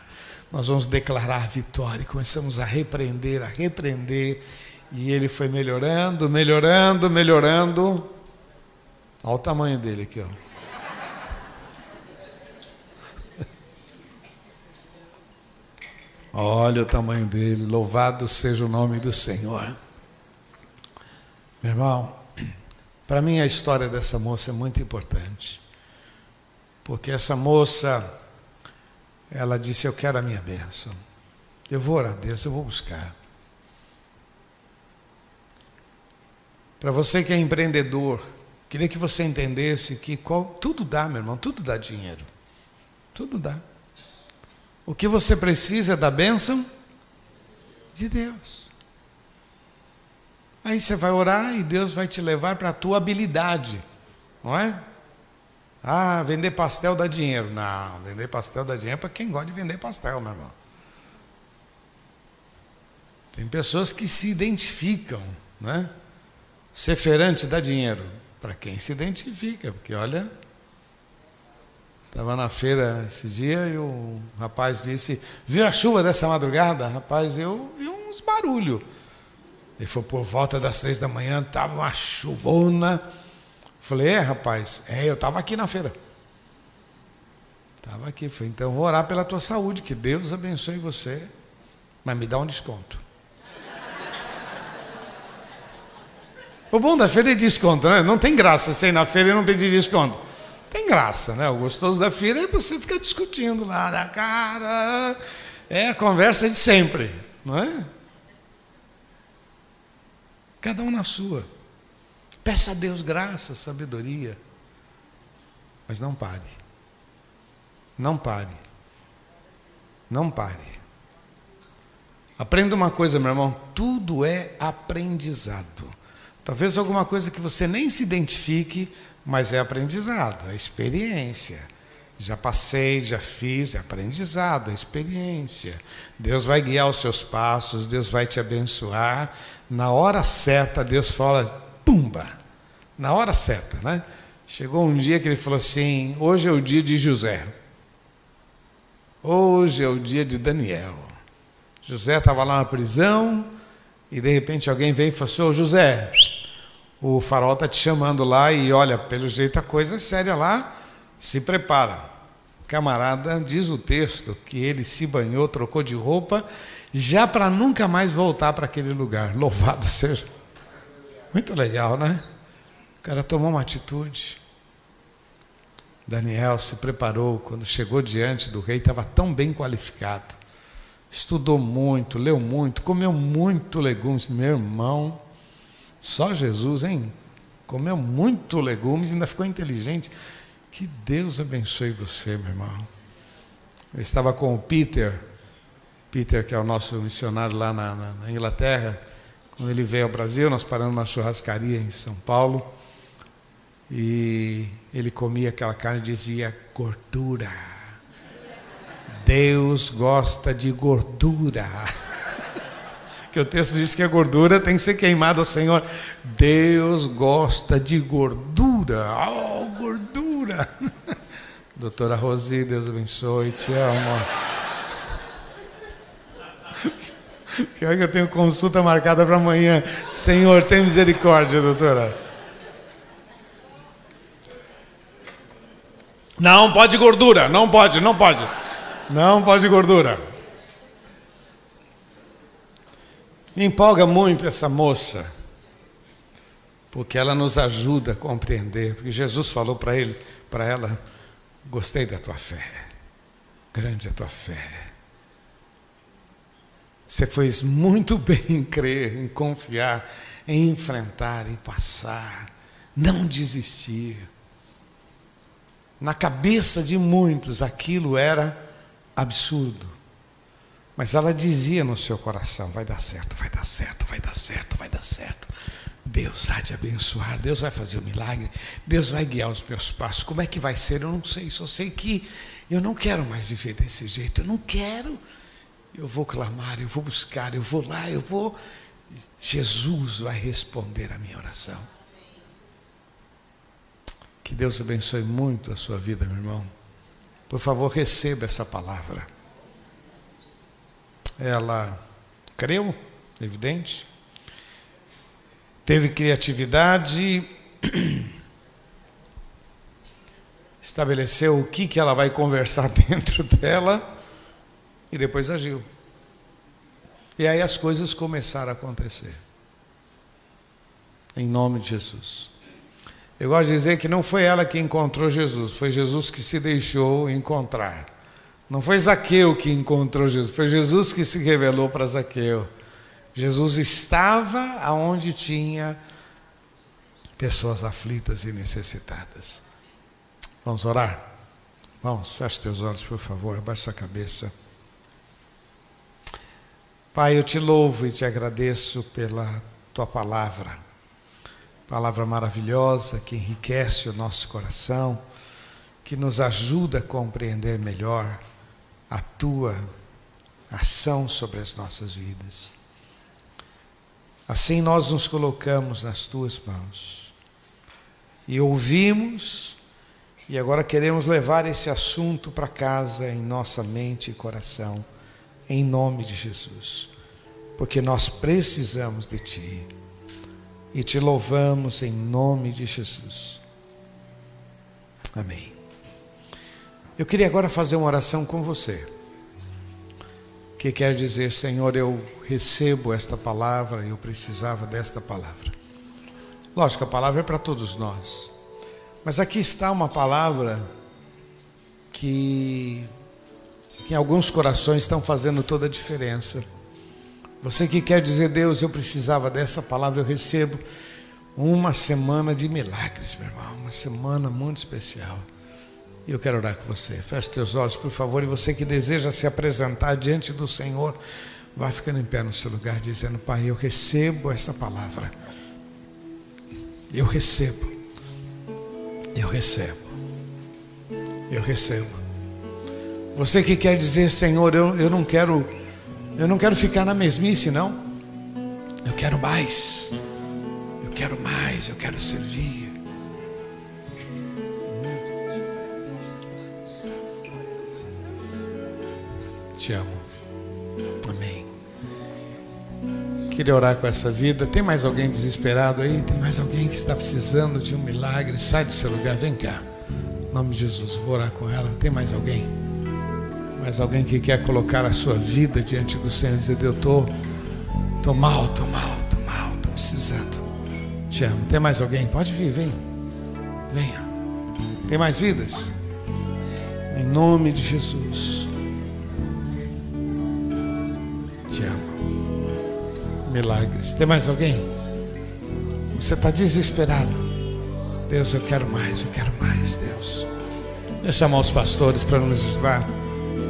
Speaker 1: nós vamos declarar vitória. Começamos a repreender, a repreender E ele foi melhorando, melhorando, melhorando. Olha o tamanho dele aqui, ó. Olha o tamanho dele, louvado seja o nome do Senhor. Meu irmão, para mim a história dessa moça é muito importante. Porque essa moça, ela disse: Eu quero a minha bênção. Eu vou orar a Deus, eu vou buscar. Para você que é empreendedor, queria que você entendesse que qual, tudo dá, meu irmão, tudo dá dinheiro. Tudo dá. O que você precisa é da bênção de Deus. Aí você vai orar e Deus vai te levar para a tua habilidade, não é? Ah, vender pastel dá dinheiro. Não, vender pastel dá dinheiro para quem gosta de vender pastel, meu irmão. Tem pessoas que se identificam, né? Ser feirante dá dinheiro para quem se identifica, porque olha, Estava na feira esse dia e o rapaz disse: Viu a chuva dessa madrugada? Rapaz, eu vi uns barulhos. Ele foi por volta das três da manhã, estava uma chuvona. Falei: É, rapaz, é, eu estava aqui na feira. Estava aqui. Falei: Então vou orar pela tua saúde, que Deus abençoe você, mas me dá um desconto. O bom da feira é desconto, né? Não tem graça você ir na feira e não pedir desconto tem graça, né? O gostoso da feira é você ficar discutindo lá da cara. É a conversa de sempre, não é? Cada um na sua. Peça a Deus graça, sabedoria. Mas não pare. Não pare. Não pare. Aprenda uma coisa, meu irmão: tudo é aprendizado. Talvez alguma coisa que você nem se identifique, mas é aprendizado, é experiência. Já passei, já fiz, é aprendizado, é experiência. Deus vai guiar os seus passos, Deus vai te abençoar. Na hora certa, Deus fala, pumba! Na hora certa, né? Chegou um dia que ele falou assim: hoje é o dia de José. Hoje é o dia de Daniel. José estava lá na prisão e de repente alguém veio e falou assim: Ô José, o farol está te chamando lá e olha, pelo jeito a coisa é séria lá, se prepara. Camarada, diz o texto que ele se banhou, trocou de roupa, já para nunca mais voltar para aquele lugar. Louvado seja. Muito legal, né? O cara tomou uma atitude. Daniel se preparou, quando chegou diante do rei, estava tão bem qualificado. Estudou muito, leu muito, comeu muito legumes. Meu irmão, só Jesus, hein? Comeu muito legumes e ainda ficou inteligente. Que Deus abençoe você, meu irmão. Eu estava com o Peter, Peter, que é o nosso missionário lá na, na, na Inglaterra. Quando ele veio ao Brasil, nós paramos numa churrascaria em São Paulo. E ele comia aquela carne e dizia gordura. Deus gosta de gordura. que o texto diz que a gordura tem que ser queimada ao Senhor. Deus gosta de gordura. Oh, gordura! Doutora Rosi, Deus abençoe, te amo. Pior que eu tenho consulta marcada para amanhã. Senhor, tem misericórdia, doutora. Não pode gordura, não pode, não pode. Não pode gordura. Me empolga muito essa moça, porque ela nos ajuda a compreender. Porque Jesus falou para ele, para ela, gostei da tua fé, grande a tua fé. Você fez muito bem em crer, em confiar, em enfrentar, em passar, não desistir. Na cabeça de muitos aquilo era absurdo. Mas ela dizia no seu coração: vai dar certo, vai dar certo, vai dar certo, vai dar certo. Deus há de abençoar, Deus vai fazer o um milagre, Deus vai guiar os meus passos. Como é que vai ser? Eu não sei, só sei que eu não quero mais viver desse jeito, eu não quero. Eu vou clamar, eu vou buscar, eu vou lá, eu vou. Jesus vai responder a minha oração. Que Deus abençoe muito a sua vida, meu irmão. Por favor, receba essa palavra ela creu, evidente, teve criatividade, estabeleceu o que, que ela vai conversar dentro dela e depois agiu. E aí as coisas começaram a acontecer. Em nome de Jesus. Eu gosto de dizer que não foi ela que encontrou Jesus, foi Jesus que se deixou encontrar. Não foi Zaqueu que encontrou Jesus, foi Jesus que se revelou para Zaqueu. Jesus estava aonde tinha pessoas aflitas e necessitadas. Vamos orar? Vamos, feche teus olhos, por favor, abaixa sua cabeça. Pai, eu te louvo e te agradeço pela tua palavra, palavra maravilhosa que enriquece o nosso coração, que nos ajuda a compreender melhor a tua ação sobre as nossas vidas. Assim nós nos colocamos nas tuas mãos. E ouvimos e agora queremos levar esse assunto para casa em nossa mente e coração, em nome de Jesus, porque nós precisamos de Ti e te louvamos em nome de Jesus. Amém. Eu queria agora fazer uma oração com você, que quer dizer, Senhor, eu recebo esta palavra, eu precisava desta palavra. Lógico, a palavra é para todos nós. Mas aqui está uma palavra que, que em alguns corações estão fazendo toda a diferença. Você que quer dizer, Deus, eu precisava dessa palavra, eu recebo uma semana de milagres, meu irmão, uma semana muito especial. E eu quero orar com você. Feche teus olhos, por favor, e você que deseja se apresentar diante do Senhor, vá ficando em pé no seu lugar, dizendo: Pai, eu recebo essa palavra. Eu recebo. Eu recebo. Eu recebo. Você que quer dizer, Senhor, eu, eu não quero, eu não quero ficar na mesmice, não. Eu quero mais. Eu quero mais, eu quero servir. Te amo. Amém. Queria orar com essa vida. Tem mais alguém desesperado aí? Tem mais alguém que está precisando de um milagre? Sai do seu lugar, vem cá. Em nome de Jesus, vou orar com ela. Tem mais alguém? Mais alguém que quer colocar a sua vida diante do Senhor e dizer: Eu estou tô, tô mal, tô mal, tô mal, tô precisando. Te amo. Tem mais alguém? Pode vir, vem. Venha. Tem mais vidas? Em nome de Jesus. Te amo milagres. Tem mais alguém? Você está desesperado. Deus, eu quero mais, eu quero mais, Deus. Deixa chamar os pastores para nos ajudar.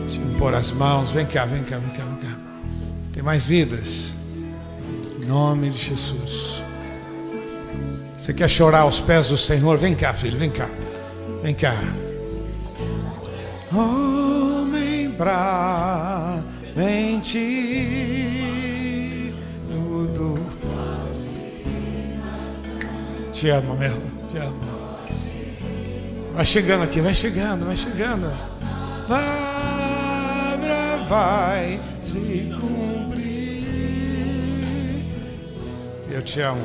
Speaker 1: Deixa impor as mãos. Vem cá, vem cá, vem cá, vem cá. Tem mais vidas. Em nome de Jesus. Você quer chorar aos pés do Senhor? Vem cá, filho, vem cá. Vem cá. Homem pra mentir. Te amo, meu. Te amo. Vai chegando aqui, vai chegando, vai chegando. Palavra vai se cumprir. Eu te amo.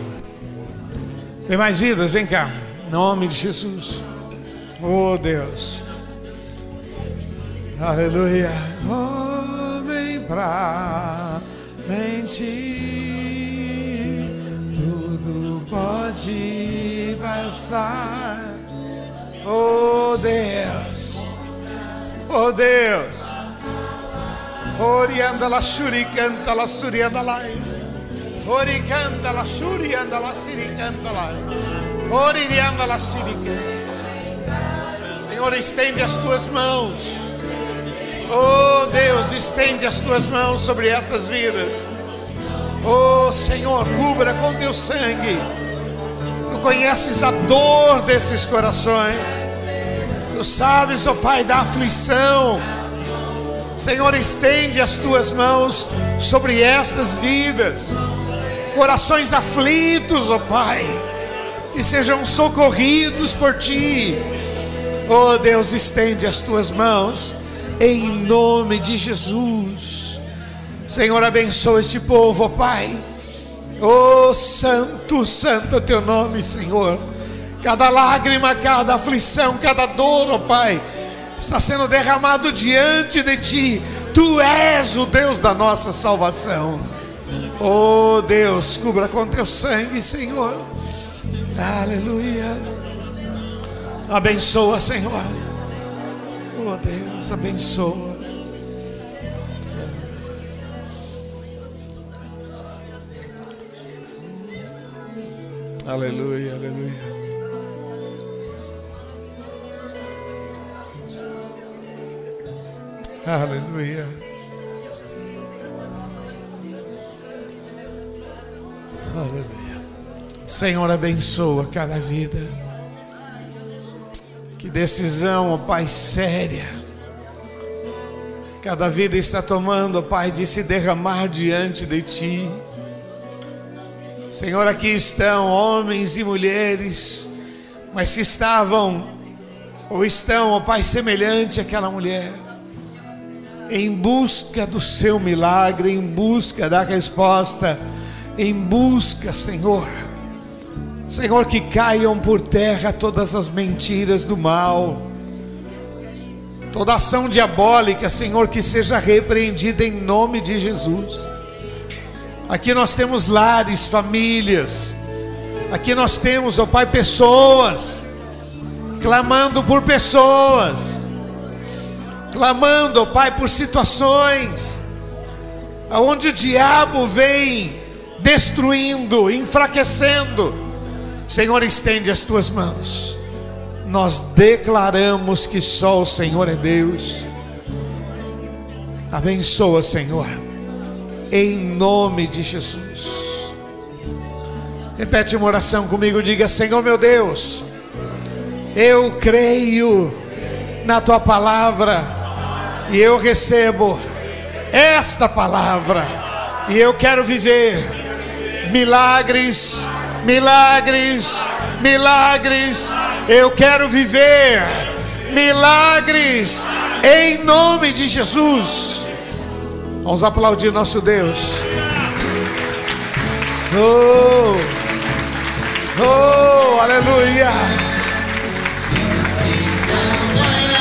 Speaker 1: Tem mais vidas? Vem cá. Em nome de Jesus. Oh Deus. Aleluia. Homem pra mentir pode passar. Oh Deus, oh Deus. Orianda la shuri canta la surianda la Ori canta la shuri anda la siri canta la Ori rianda la siri Senhor, estende as tuas mãos. Oh Deus, estende as tuas mãos sobre estas vidas. Oh Senhor, cubra com teu sangue. Tu conheces a dor desses corações. Tu sabes, oh Pai, da aflição. Senhor, estende as tuas mãos sobre estas vidas. Corações aflitos, ó oh Pai, e sejam socorridos por ti. Oh Deus, estende as tuas mãos em nome de Jesus. Senhor, abençoa este povo, ó Pai. Oh, santo, santo é teu nome, Senhor. Cada lágrima, cada aflição, cada dor, ó oh Pai, está sendo derramado diante de Ti. Tu és o Deus da nossa salvação. Oh Deus, cubra com teu sangue, Senhor. Aleluia. Abençoa, Senhor. Oh Deus, abençoa. Aleluia, aleluia. Aleluia. Aleluia. Senhor, abençoa cada vida. Que decisão, ó Pai, séria. Cada vida está tomando, ó Pai, de se derramar diante de Ti. Senhor, aqui estão homens e mulheres, mas que estavam ou estão, ó Pai, semelhante àquela mulher, em busca do seu milagre, em busca da resposta, em busca, Senhor. Senhor, que caiam por terra todas as mentiras do mal, toda ação diabólica, Senhor, que seja repreendida em nome de Jesus. Aqui nós temos lares, famílias. Aqui nós temos, ó Pai, pessoas clamando por pessoas, clamando, ó Pai, por situações aonde o diabo vem destruindo, enfraquecendo. Senhor, estende as tuas mãos. Nós declaramos que só o Senhor é Deus. Abençoa, Senhor em nome de Jesus. Repete uma oração comigo, diga: Senhor meu Deus, eu creio na tua palavra e eu recebo esta palavra e eu quero viver milagres, milagres, milagres. Eu quero viver milagres em nome de Jesus. Vamos aplaudir nosso Deus. Oh, oh, aleluia.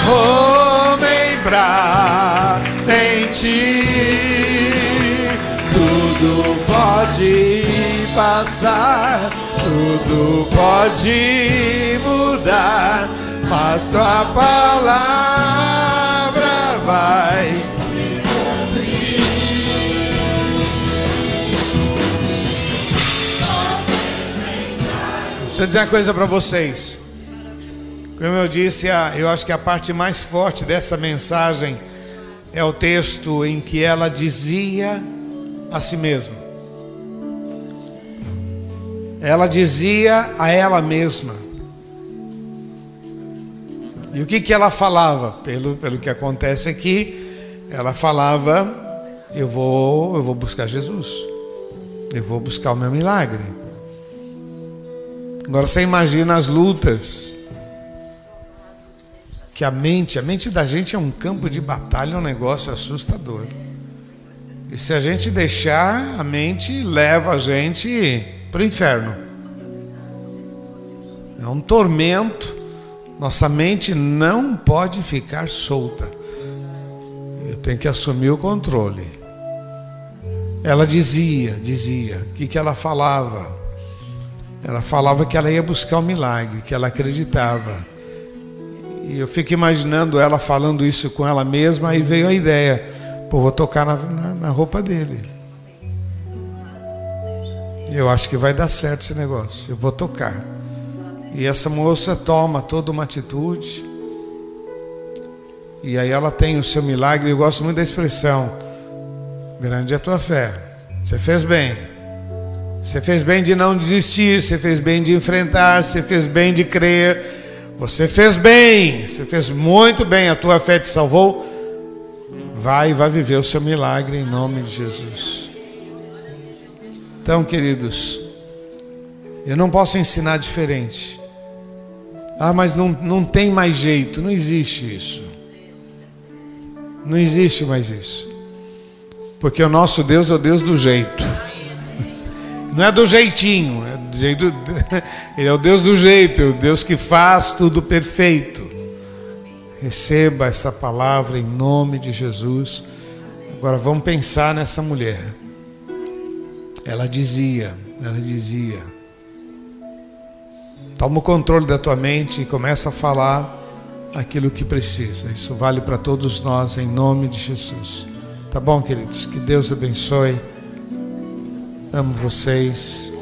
Speaker 1: Homem bravo em ti, tudo pode passar, tudo pode mudar, mas tua palavra vai Deixa eu dizer uma coisa para vocês. Como eu disse, eu acho que a parte mais forte dessa mensagem é o texto em que ela dizia a si mesma. Ela dizia a ela mesma. E o que, que ela falava? Pelo, pelo que acontece aqui, ela falava: eu vou, eu vou buscar Jesus. Eu vou buscar o meu milagre. Agora você imagina as lutas. Que a mente, a mente da gente é um campo de batalha, é um negócio assustador. E se a gente deixar, a mente leva a gente para o inferno. É um tormento. Nossa mente não pode ficar solta. Eu tenho que assumir o controle. Ela dizia, dizia, o que, que ela falava? Ela falava que ela ia buscar o milagre, que ela acreditava. E eu fico imaginando ela falando isso com ela mesma, aí veio a ideia: pô, vou tocar na, na, na roupa dele. Eu acho que vai dar certo esse negócio, eu vou tocar. E essa moça toma toda uma atitude. E aí ela tem o seu milagre. Eu gosto muito da expressão: grande é a tua fé. Você fez bem. Você fez bem de não desistir, você fez bem de enfrentar, você fez bem de crer. Você fez bem, você fez muito bem, a tua fé te salvou. Vai vai viver o seu milagre em nome de Jesus. Então, queridos, eu não posso ensinar diferente. Ah, mas não, não tem mais jeito, não existe isso. Não existe mais isso. Porque o nosso Deus é o Deus do jeito. Não é do jeitinho, é jeito, ele é o Deus do jeito, o Deus que faz tudo perfeito. Receba essa palavra em nome de Jesus. Agora vamos pensar nessa mulher. Ela dizia, ela dizia: Toma o controle da tua mente e começa a falar aquilo que precisa. Isso vale para todos nós em nome de Jesus. Tá bom, queridos? Que Deus abençoe. Amo vocês.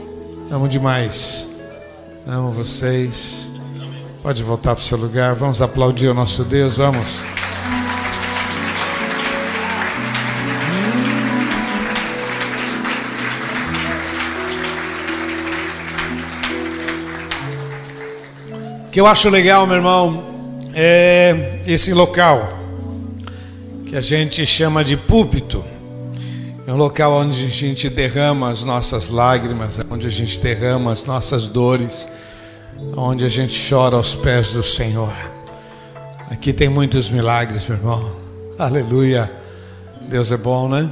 Speaker 1: Amo demais. Amo vocês. Pode voltar para o seu lugar. Vamos aplaudir o nosso Deus. Vamos. O que eu acho legal, meu irmão, é esse local que a gente chama de púlpito. É um local onde a gente derrama as nossas lágrimas, onde a gente derrama as nossas dores, onde a gente chora aos pés do Senhor. Aqui tem muitos milagres, meu irmão. Aleluia. Deus é bom, né?